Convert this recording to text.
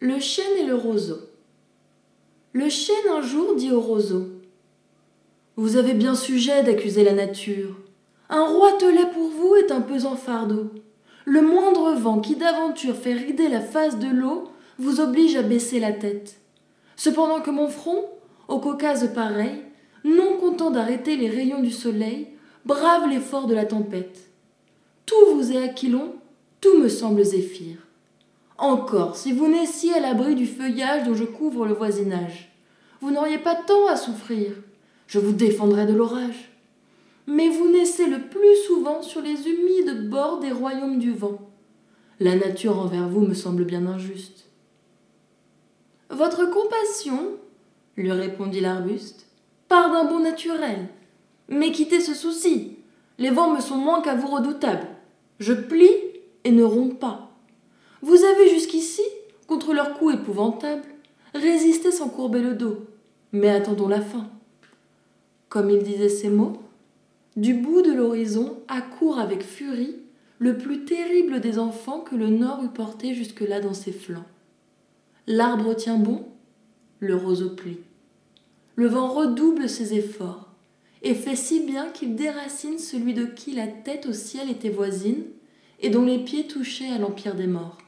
Le chêne et le roseau. Le chêne un jour dit au roseau Vous avez bien sujet d'accuser la nature. Un roi telet pour vous est un pesant fardeau. Le moindre vent qui d'aventure fait rider la face de l'eau vous oblige à baisser la tête. Cependant que mon front, au Caucase pareil, non content d'arrêter les rayons du soleil, brave l'effort de la tempête. Tout vous est aquilon, tout me semble zéphyr. Encore, si vous naissiez à l'abri du feuillage dont je couvre le voisinage, vous n'auriez pas tant à souffrir. Je vous défendrais de l'orage. Mais vous naissez le plus souvent sur les humides bords des royaumes du vent. La nature envers vous me semble bien injuste. Votre compassion, lui répondit l'arbuste, part d'un bon naturel. Mais quittez ce souci. Les vents me sont moins qu'à vous redoutables. Je plie et ne romps pas. Vous avez jusqu'ici, contre leur coup épouvantable, résisté sans courber le dos. Mais attendons la fin. Comme il disait ces mots, du bout de l'horizon accourt avec furie le plus terrible des enfants que le nord eût porté jusque-là dans ses flancs. L'arbre tient bon, le roseau plie. Le vent redouble ses efforts et fait si bien qu'il déracine celui de qui la tête au ciel était voisine et dont les pieds touchaient à l'empire des morts.